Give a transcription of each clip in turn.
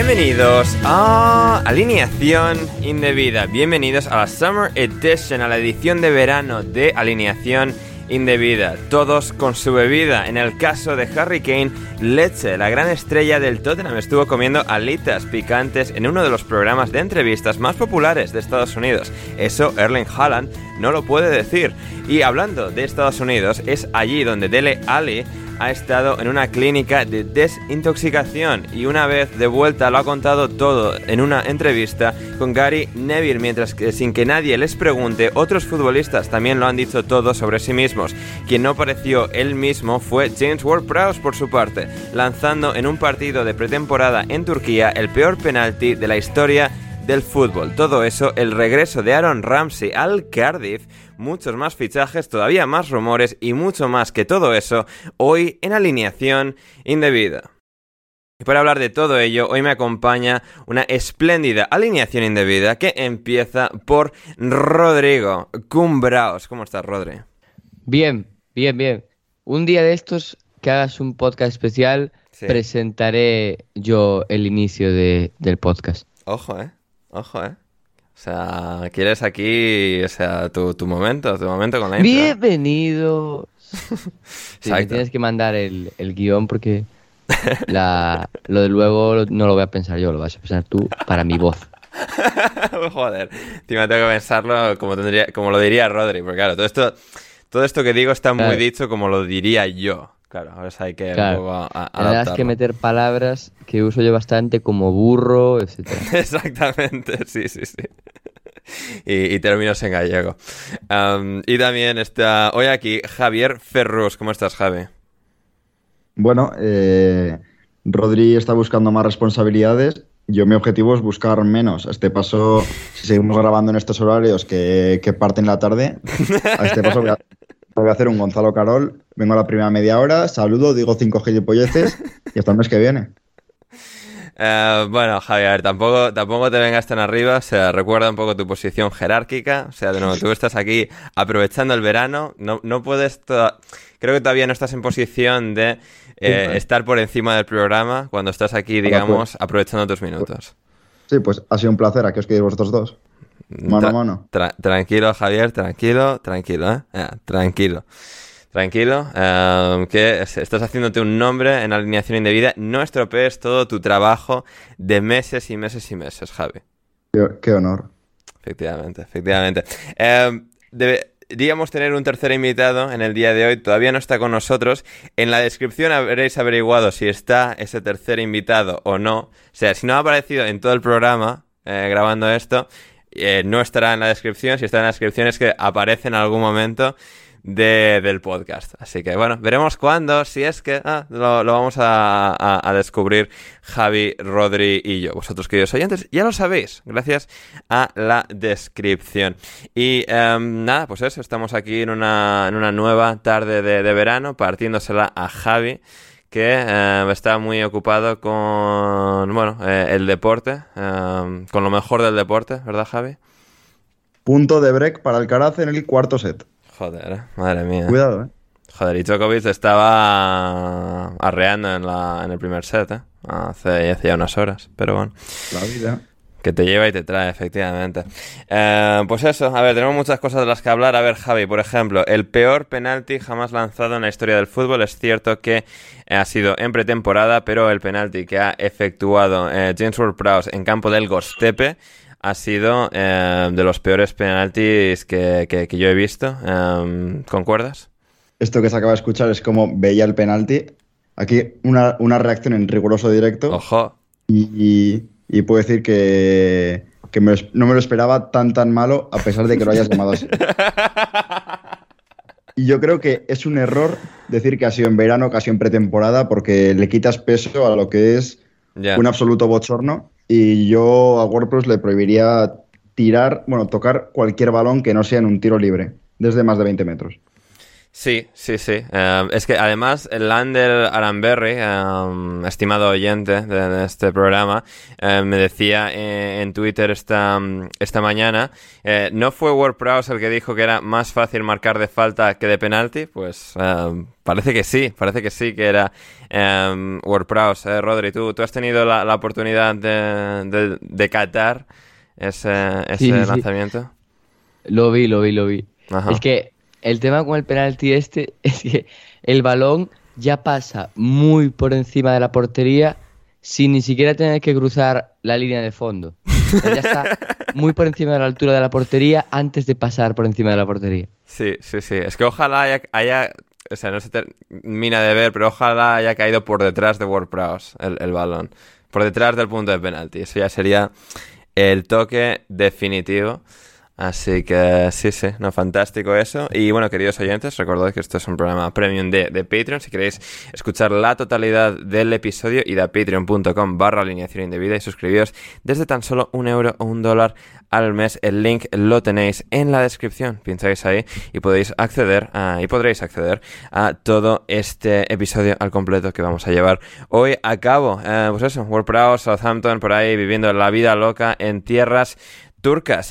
Bienvenidos a Alineación Indebida. Bienvenidos a la Summer Edition, a la edición de verano de Alineación Indebida. Todos con su bebida. En el caso de Harry Kane, leche. La gran estrella del Tottenham estuvo comiendo alitas picantes en uno de los programas de entrevistas más populares de Estados Unidos. Eso Erling Haaland no lo puede decir. Y hablando de Estados Unidos, es allí donde Dele Ali ha estado en una clínica de desintoxicación y una vez de vuelta lo ha contado todo en una entrevista con Gary Neville, mientras que sin que nadie les pregunte, otros futbolistas también lo han dicho todo sobre sí mismos. Quien no pareció él mismo fue James Ward-Prowse por su parte, lanzando en un partido de pretemporada en Turquía el peor penalti de la historia del fútbol. Todo eso, el regreso de Aaron Ramsey al Cardiff, muchos más fichajes, todavía más rumores y mucho más que todo eso, hoy en alineación indebida. Y para hablar de todo ello, hoy me acompaña una espléndida alineación indebida que empieza por Rodrigo Cumbraos. ¿Cómo estás, Rodri? Bien, bien, bien. Un día de estos que hagas un podcast especial, Sí. presentaré yo el inicio de- del podcast. Ojo, eh. Ojo, eh. O sea, quieres aquí, o sea, tu, tu momento, tu momento con la intro. Bienvenido. Sí, me tienes que mandar el, el guion porque la, lo de luego no lo voy a pensar yo, lo vas a pensar tú para mi voz. Joder, encima tengo que pensarlo como tendría, como lo diría Rodri, porque claro, todo esto, todo esto que digo está muy Claro. dicho como lo diría yo. Claro, ahora hay que un Claro. poco a- a- Tendrás que meter palabras que uso yo bastante como burro, etc. Exactamente, sí, sí, sí. Y, y términos en gallego. Y también está hoy aquí Javier Ferrus. ¿Cómo estás, Javi? Bueno, eh, Rodri está buscando más responsabilidades. Yo mi objetivo es buscar menos. A este paso, si seguimos grabando en estos horarios que, que parten la tarde, a este paso voy a, voy a hacer un Gonzalo Carol. Vengo a la primera media hora, saludo, digo cinco gilipolleces y hasta el mes que viene. Eh, bueno, Javier, tampoco, tampoco te vengas tan arriba, o sea, recuerda un poco tu posición jerárquica, o sea, de nuevo, tú estás aquí aprovechando el verano, no, no puedes, creo que todavía no estás en posición de eh, estar por encima del programa cuando estás aquí, digamos, aprovechando tus minutos. Sí, pues ha sido un placer. ¿A qué os quedáis vosotros dos? Mano mano. tra- tranquilo, Javier, tranquilo, tranquilo, ¿eh? Eh, tranquilo. Tranquilo, eh, que es- estás haciéndote un nombre en alineación indebida. No estropees todo tu trabajo de meses y meses y meses, Javi. Qué, qué honor. Efectivamente, efectivamente. Eh, debe- prometíamos tener un tercer invitado en el día de hoy, todavía no está con nosotros. En la descripción habréis averiguado si está ese tercer invitado o no. O sea, si no ha aparecido en todo el programa eh, grabando esto, eh, no estará en la descripción. Si está en la descripción es que aparece en algún momento de, del podcast. Así que bueno, veremos cuándo, si es que ah, lo, lo, vamos a, descubrir Javi, Rodri y yo. Vosotros queridos oyentes, ya lo sabéis, gracias a la descripción. Y um, nada, pues eso, estamos aquí en una, en una nueva tarde de, de verano, partiéndosela a Javi que eh, está muy ocupado con bueno eh, el deporte, eh, con lo mejor del deporte, ¿verdad, Javi? Punto de break para Alcaraz en el cuarto set. Joder, madre mía. Cuidado, eh. Joder, y Djokovic estaba arreando en, la, en el primer set, ¿eh? Hace, hace ya unas horas, pero bueno. La vida. Que te lleva y te trae, efectivamente. Eh, pues eso, a ver, tenemos muchas cosas de las que hablar. A ver, Javi, por ejemplo, el peor penalti jamás lanzado en la historia del fútbol. Es cierto que ha sido en pretemporada, pero el penalti que ha efectuado eh, James Ward-Prowse en campo del Gostepe ha sido eh, de los peores penaltis que, que, que yo he visto. Eh, ¿Concuerdas? Esto que se acaba de escuchar es como veía el penalti. Aquí una, una reacción en riguroso directo. Ojo. Y, y, y puedo decir que, que me, no me lo esperaba tan tan malo a pesar de que lo hayas llamado así. Y yo creo que es un error decir que ha sido en verano, casi en pretemporada, porque le quitas peso a lo que es un absoluto bochorno. Y yo a WordPress le prohibiría tirar, bueno, tocar cualquier balón que no sea en un tiro libre, desde más de 20 metros. Sí, sí, sí. Eh, es que además el Lander Aranberry, eh, estimado oyente de, de este programa, eh, me decía eh, en Twitter esta, esta mañana, eh, ¿no fue WordPress el que dijo que era más fácil marcar de falta que de penalti? Pues parece que sí, parece que sí que era eh, WordPress. Eh, Rodri, ¿tú, tú has tenido la, la oportunidad de, de, de catar ese, ese Sí, sí, sí. lanzamiento? Lo vi, lo vi, lo vi. Ajá. Es que el tema con el penalti este es que el balón ya pasa muy por encima de la portería sin ni siquiera tener que cruzar la línea de fondo. Ya está muy por encima de la altura de la portería antes de pasar por encima de la portería. Sí, sí, sí. Es que ojalá haya, haya- o sea, no se termina de ver, pero ojalá haya caído por detrás de WordPress el, el balón. Por detrás del punto de penalti. Eso ya sería el toque definitivo. Así que sí, sí, no, fantástico eso. Y bueno, queridos oyentes, recordad que esto es un programa premium de, de Patreon. Si queréis escuchar la totalidad del episodio, id a patreon.com barra alineación indebida y suscribíos desde tan solo un euro o un dólar al mes. El link lo tenéis en la descripción. Pincháis ahí y podéis acceder a, y podréis acceder a todo este episodio al completo que vamos a llevar hoy a cabo. Eh, pues eso, WordPress, Southampton, por ahí viviendo la vida loca en tierras turcas.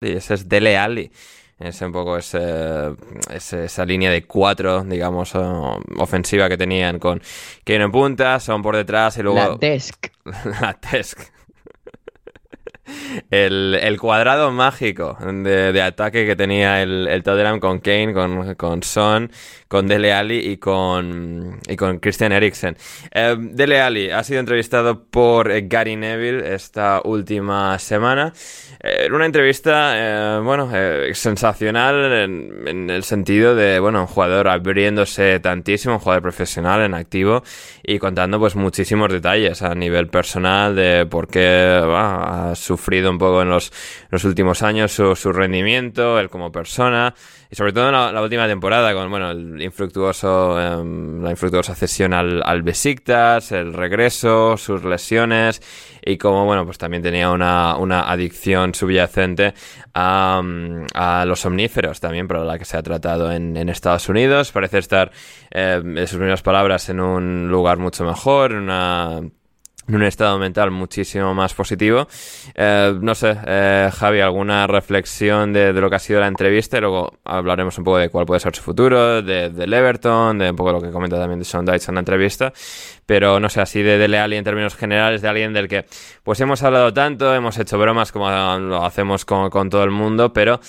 Y ese es Dele Alli. Es un poco ese, ese- esa línea de cuatro, digamos, o- ofensiva que tenían con Kane en punta, son por detrás y luego... La desk. la Tesk. El, cuadrado mágico de, ataque que tenía el, el Tottenham con Kane, con, con Son, con Dele Alli y con, y con Christian Eriksen. Eh, Dele Alli ha sido entrevistado por eh, Gary Neville esta última semana. Eh, una entrevista, eh, bueno, sensacional en, el sentido de, bueno, un jugador abriéndose tantísimo, un jugador profesional en activo y contando pues muchísimos detalles a nivel personal de por qué va, ha sufrido sufrido un poco en los, los últimos años su, su, rendimiento, él como persona, y sobre todo en la, última temporada con bueno el infructuoso, em, la infructuosa cesión al, al Besiktas, el regreso, sus lesiones y como, bueno, pues también tenía una, una adicción subyacente a, a, los omníferos también, por la que se ha tratado en, en Estados Unidos. Parece estar, eh, en sus primeras palabras, en un lugar mucho mejor, en una en un estado mental muchísimo más positivo. Eh, no sé, eh, Javi, alguna reflexión de, lo que ha sido la entrevista luego hablaremos un poco de cuál puede ser su futuro, de, del Everton, de un poco lo que comenta también de Sean Dyche en la entrevista. Pero no sé, así de Dele Alli en términos generales, de alguien del que pues hemos hablado tanto, hemos hecho bromas como lo hacemos con, con todo el mundo, pero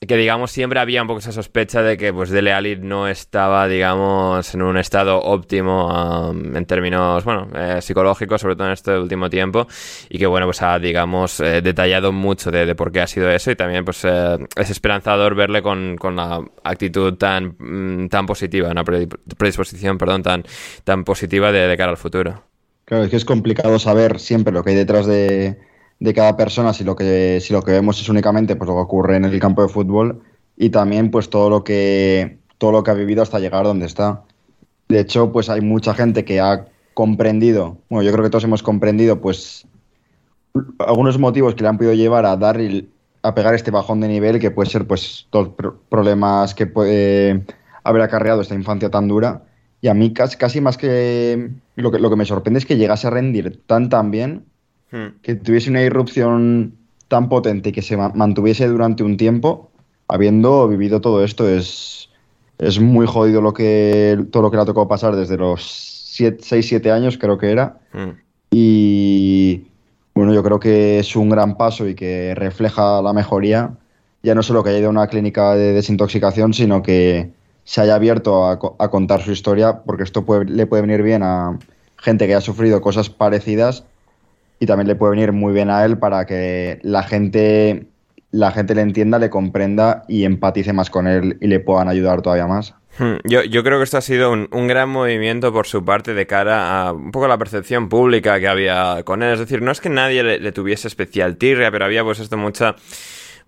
que digamos siempre había un poco esa sospecha de que pues Dele Alli no estaba digamos en un estado óptimo um, en términos bueno eh, psicológicos sobre todo en este último tiempo y que bueno pues ha digamos eh, detallado mucho de, por qué ha sido eso y también pues eh, es esperanzador verle con, con la actitud tan mm, tan positiva una predisposición perdón tan tan positiva de cara al futuro. Claro es que es complicado saber siempre lo que hay detrás de de cada persona si lo que si lo que vemos es únicamente pues lo que ocurre en el campo de fútbol y también pues todo lo que todo lo que ha vivido hasta llegar donde está. De hecho, pues hay mucha gente que ha comprendido, bueno, yo creo que todos hemos comprendido pues algunos motivos que le han podido llevar a dar a pegar este bajón de nivel que puede ser pues los problemas que puede haber acarreado esta infancia tan dura y a mí casi, casi más que lo que lo que me sorprende es que llegase a rendir tan tan bien Hmm. que tuviese una irrupción tan potente y que se mantuviese durante un tiempo, habiendo vivido todo esto, es, es muy jodido lo que, todo lo que le ha tocado pasar desde los 6, 7 años, creo que era. Hmm. Y bueno, yo creo que es un gran paso y que refleja la mejoría, ya no solo que haya ido a una clínica de desintoxicación, sino que se haya abierto a, a contar su historia, porque esto puede, le puede venir bien a gente que ha sufrido cosas parecidas y también le puede venir muy bien a él para que la gente, la gente le entienda, le comprenda y empatice más con él y le puedan ayudar todavía más. Hmm, yo, yo creo que esto ha sido un, un, gran movimiento por su parte de cara a un poco la percepción pública que había con él. Es decir, no es que nadie le, le tuviese especial tirria, pero había pues esto mucha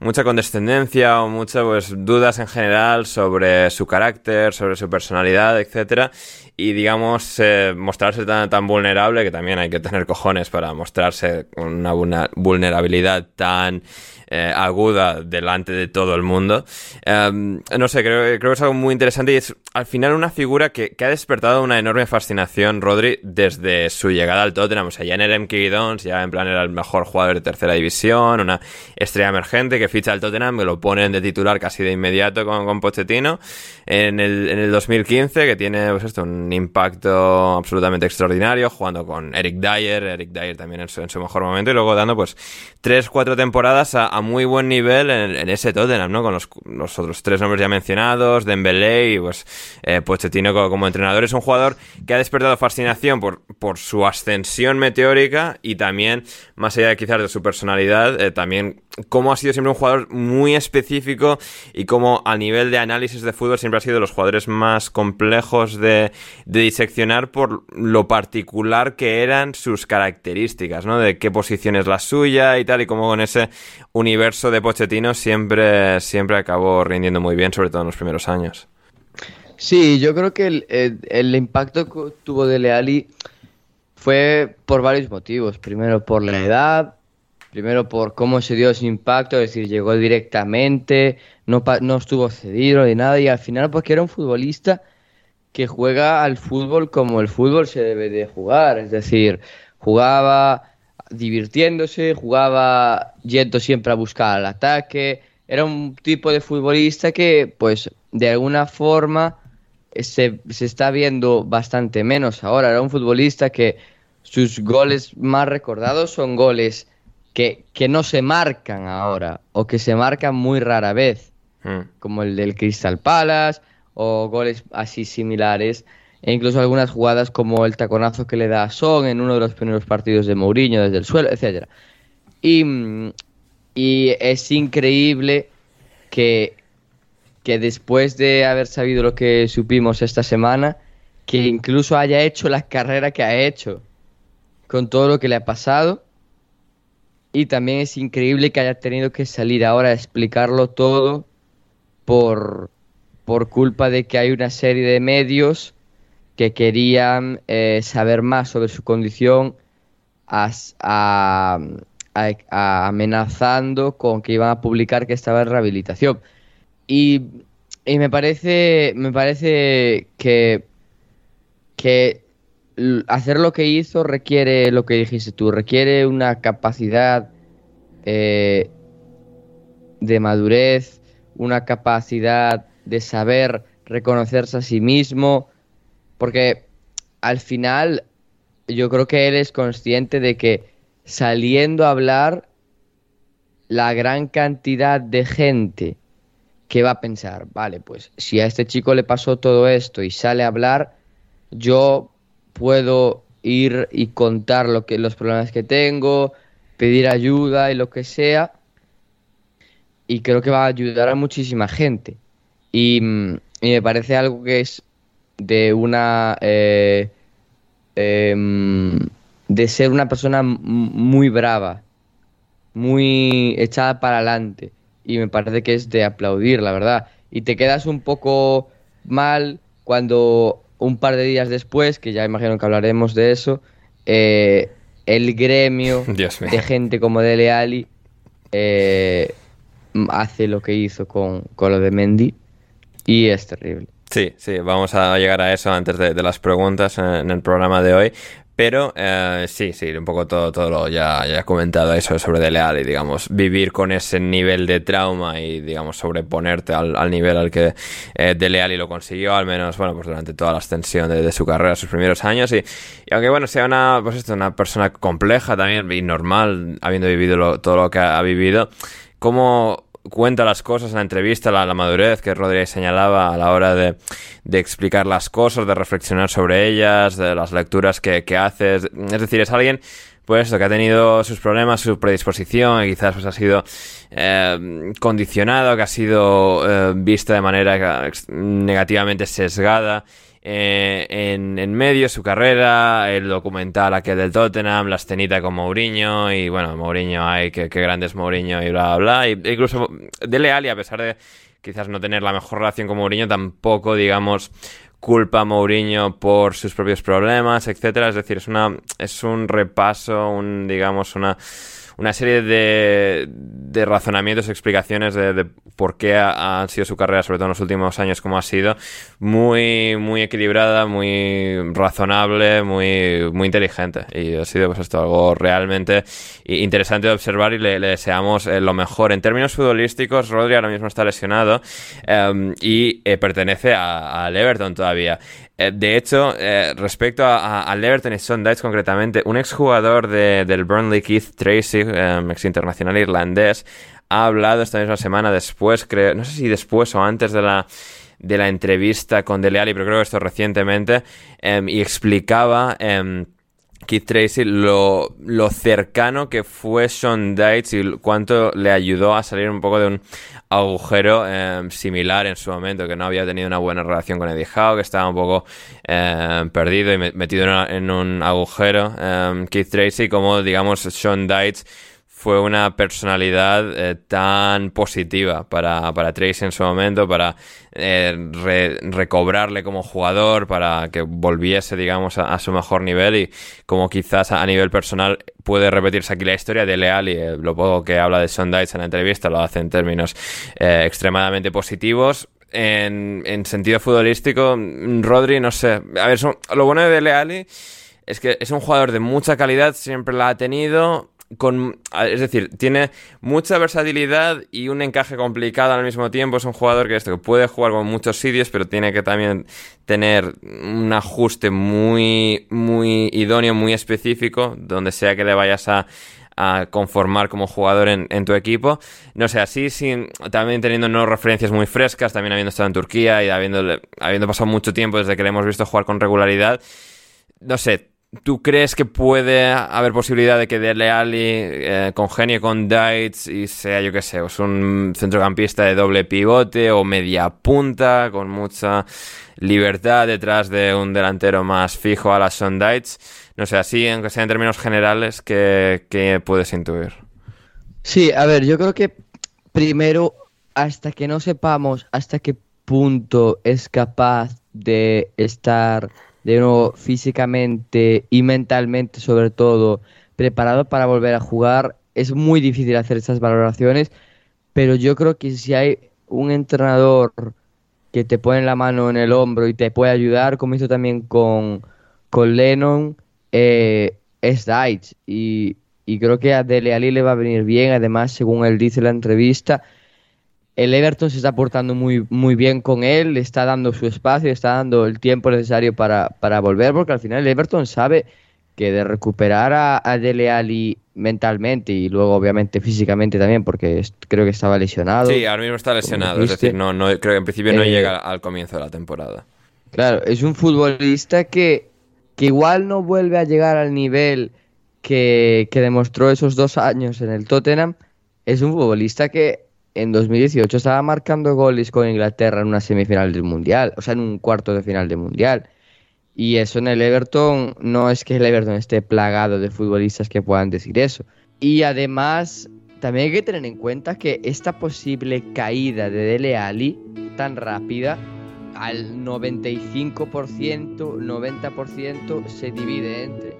mucha condescendencia o muchas pues, dudas en general sobre su carácter, sobre su personalidad, etcétera. Y digamos eh, mostrarse tan, tan vulnerable que también hay que tener cojones para mostrarse una vulnerabilidad tan eh, aguda delante de todo el mundo. Um, no sé, creo, que es algo muy interesante y es al final una figura que, que, ha despertado una enorme fascinación, Rodri, desde su llegada al Tottenham. O sea, ya en el MK Dons, ya en plan era el mejor jugador de tercera división, una estrella emergente que ficha al Tottenham, que lo ponen de titular casi de inmediato con, con Pochettino. En el, en el 2015, que tiene pues esto, un impacto absolutamente extraordinario, jugando con Eric Dyer, Eric Dyer también en su, mejor momento, y luego dando pues tres, cuatro temporadas a, a muy buen nivel en, ese Tottenham, ¿no? Con los, otros tres nombres ya mencionados, Dembélé y pues eh, Pochettino como, como, entrenador. Es un jugador que ha despertado fascinación por, por su ascensión meteórica y también, más allá de quizás de su personalidad, eh, también cómo ha sido siempre un jugador muy específico y cómo a nivel de análisis de fútbol siempre ha sido de los jugadores más complejos de, diseccionar por lo particular que eran sus características, ¿no? De qué posición es la suya y tal, y cómo con ese universo de Pochettino siempre, siempre acabó rindiendo muy bien, sobre todo en los primeros años. Sí, yo creo que el impacto que tuvo de Leali fue por varios motivos. Primero por la edad, primero por cómo se dio ese impacto, es decir, llegó directamente, no, no estuvo cedido ni nada, y al final porque era un futbolista que juega al fútbol como el fútbol se debe de jugar, es decir, jugaba divirtiéndose, jugaba yendo siempre a buscar el ataque. Era un tipo de futbolista que, pues, de alguna forma se, se, está viendo bastante menos ahora. Era un futbolista que sus goles más recordados son goles que, que no se marcan ahora o que se marcan muy rara vez, mm. como el del Crystal Palace o goles así similares e incluso algunas jugadas como el taconazo que le da a Son en uno de los primeros partidos de Mourinho desde el suelo, etcétera. Y, y, es increíble que, que después de haber sabido lo que supimos esta semana, que incluso haya hecho la carrera que ha hecho con todo lo que le ha pasado Y también es increíble que haya tenido que salir ahora a explicarlo todo por, por culpa de que hay una serie de medios que querían eh, saber más sobre su condición amenazando con que iban a publicar que estaba en rehabilitación. Y, y me parece, me parece que, que hacer lo que hizo requiere lo que dijiste tú, requiere una capacidad eh, de madurez, una capacidad de saber reconocerse a sí mismo, porque al final yo creo que él es consciente de que saliendo a hablar, la gran cantidad de gente que va a pensar, vale, pues si a este chico le pasó todo esto y sale a hablar, yo puedo ir y contar lo que, los problemas que tengo, pedir ayuda y lo que sea. Y creo que va a ayudar a muchísima gente. Y, mm, me parece algo que es de una... Eh, em, de ser una persona muy brava, muy echada para adelante. Y me parece que es de aplaudir, la verdad. Y te quedas un poco mal cuando un par de días después, que ya imagino que hablaremos de eso, eh, el gremio de gente como Dele Ali eh, hace lo que hizo con, con, lo de Mendy y es terrible. Sí, sí, vamos a llegar a eso antes de, de las preguntas en el programa de hoy. Pero eh, sí, sí, un poco todo, todo lo ya, ya he comentado eso sobre Dele y digamos, vivir con ese nivel de trauma y, digamos, sobreponerte al, nivel al que eh, Dele Alli lo consiguió, al menos, bueno, pues durante toda la extensión de, su carrera, sus primeros años. Y, aunque, bueno, sea una, pues esto, una persona compleja también y normal, habiendo vivido todo lo que ha vivido, como cuenta las cosas en la entrevista, la, madurez que Rodríguez señalaba a la hora de, explicar las cosas, de reflexionar sobre ellas, de las lecturas que, que haces. Es decir, es alguien pues que ha tenido sus problemas, su predisposición, y quizás pues ha sido eh, condicionado, que ha sido eh, vista de manera negativamente sesgada eh, en, en, medio su carrera, el documental aquel del Tottenham, la escenita con Mourinho y bueno, Mourinho, ay, qué, qué grande es Mourinho y bla, bla, bla. Y, incluso Dele Alli, a pesar de quizás no tener la mejor relación con Mourinho, tampoco, digamos, culpa a Mourinho por sus propios problemas, etcétera. Es decir, es una es un repaso, un digamos una una serie de, de razonamientos, explicaciones de, por qué ha, sido su carrera, sobre todo en los últimos años, como ha sido, muy, muy equilibrada, muy razonable, muy, muy inteligente. Y ha sido pues esto algo realmente interesante de observar y le, deseamos eh, lo mejor. En términos futbolísticos, Rodri ahora mismo está lesionado em, y eh, pertenece al Everton todavía. Eh, de hecho, eh, respecto al Everton y Sondites concretamente, un exjugador de, del Burnley, Keith Tracy, em, ex internacional irlandés, ha hablado esta misma semana después, creo, no sé si después o antes de la de la entrevista con Dele Alli, pero creo que esto recientemente, em, y explicaba em, Keith Tracy lo, lo, cercano que fue Sean Dites y cuánto le ayudó a salir un poco de un agujero em, similar en su momento, que no había tenido una buena relación con Eddie Howe, que estaba un poco em, perdido y metido en, un agujero. Em, Keith Tracy, como digamos Sean Dites fue una personalidad eh, tan positiva para, para Tracy en su momento, para eh, recobrarle como jugador, para que volviese, digamos, a, su mejor nivel y como quizás a, nivel personal puede repetirse aquí la historia de Leal y eh, lo poco que habla de Sean en la entrevista lo hace en términos extremadamente positivos. En, en, sentido futbolístico, Rodri, no sé. A ver, lo bueno de Leali es que es un jugador de mucha calidad, siempre la ha tenido con, es decir, tiene mucha versatilidad y un encaje complicado al mismo tiempo. Es un jugador que, esto, puede jugar con muchos sitios, pero tiene que también tener un ajuste muy, muy idóneo, muy específico, donde sea que le vayas a, conformar como jugador en, tu equipo. No sé, así sin, también teniendo no referencias muy frescas, también habiendo estado en Turquía y habiendo, habiendo pasado mucho tiempo desde que le hemos visto jugar con regularidad. No sé, ¿Tú crees que puede haber posibilidad de que Dele Alli eh, congenie con Dites y sea, yo qué sé, pues un centrocampista de doble pivote o media punta con mucha libertad detrás de un delantero más fijo a la Son Dites? No sé, así, aunque sea en términos generales, ¿qué, puedes intuir? Sí, a ver, yo creo que primero, hasta que no sepamos hasta qué punto es capaz de estar de nuevo físicamente y mentalmente, sobre todo, preparado para volver a jugar, es muy difícil hacer estas valoraciones, pero yo creo que si hay un entrenador que te pone la mano en el hombro y te puede ayudar, como hizo también con, con Lennon, eh, es Deitch. Y, y creo que a Dele Alli le va a venir bien. Además, según él dice en la entrevista, el Everton se está portando muy, muy bien con él, le está dando su espacio, le está dando el tiempo necesario para, para volver, porque al final el Everton sabe que de recuperar a, a Dele Alli mentalmente y luego obviamente físicamente también, porque creo que estaba lesionado. Sí, ahora mismo está lesionado, es decir, no, no, creo que en principio no Eh, llega al comienzo de la temporada. Claro, es un futbolista que, que igual no vuelve a llegar al nivel que, que demostró esos dos años en el Tottenham. Es un futbolista que en 2018 estaba marcando goles con Inglaterra en una semifinal del Mundial, o sea, en un cuarto de final del Mundial. Y eso en el Everton no es que el Everton esté plagado de futbolistas que puedan decir eso. Y además, también hay que tener en cuenta que esta posible caída de Dele Alli tan rápida al 95%, 90% se divide entre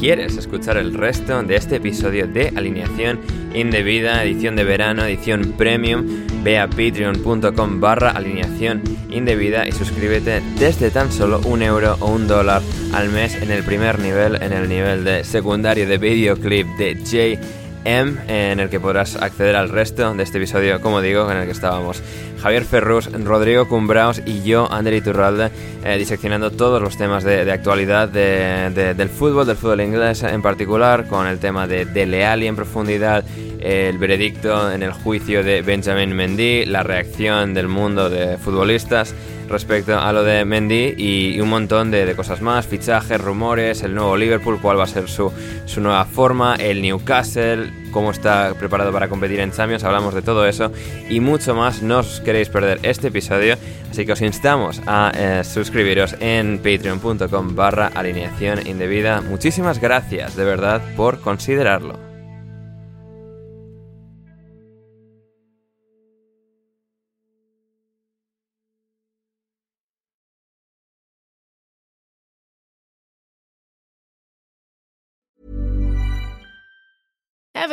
quieres escuchar el resto de este episodio de Alineación Indebida, edición de verano, edición premium, ve a patreon.com barra alineación indebida y suscríbete desde tan solo un euro o un dólar al mes en el primer nivel, en el nivel de secundario de videoclip de JM, en el que podrás acceder al resto de este episodio, como digo, en el que estábamos Javier Ferrus, Rodrigo Cumbraos y yo, Ander Iturralde, eh, diseccionando todos los temas de, actualidad de- de- del fútbol, del fútbol inglés en particular, con el tema de Dele Alli en profundidad, el veredicto en el juicio de Benjamin Mendy, la reacción del mundo de futbolistas respecto a lo de Mendy y, un montón de, de cosas más, fichajes, rumores, el nuevo Liverpool, cuál va a ser su, su nueva forma, el Newcastle, cómo está preparado para competir en Champions, hablamos de todo eso y mucho más, no os queréis perder este episodio, así que os instamos a eh, suscribiros en patreon.com barra alineación indebida. Muchísimas gracias de verdad por considerarlo.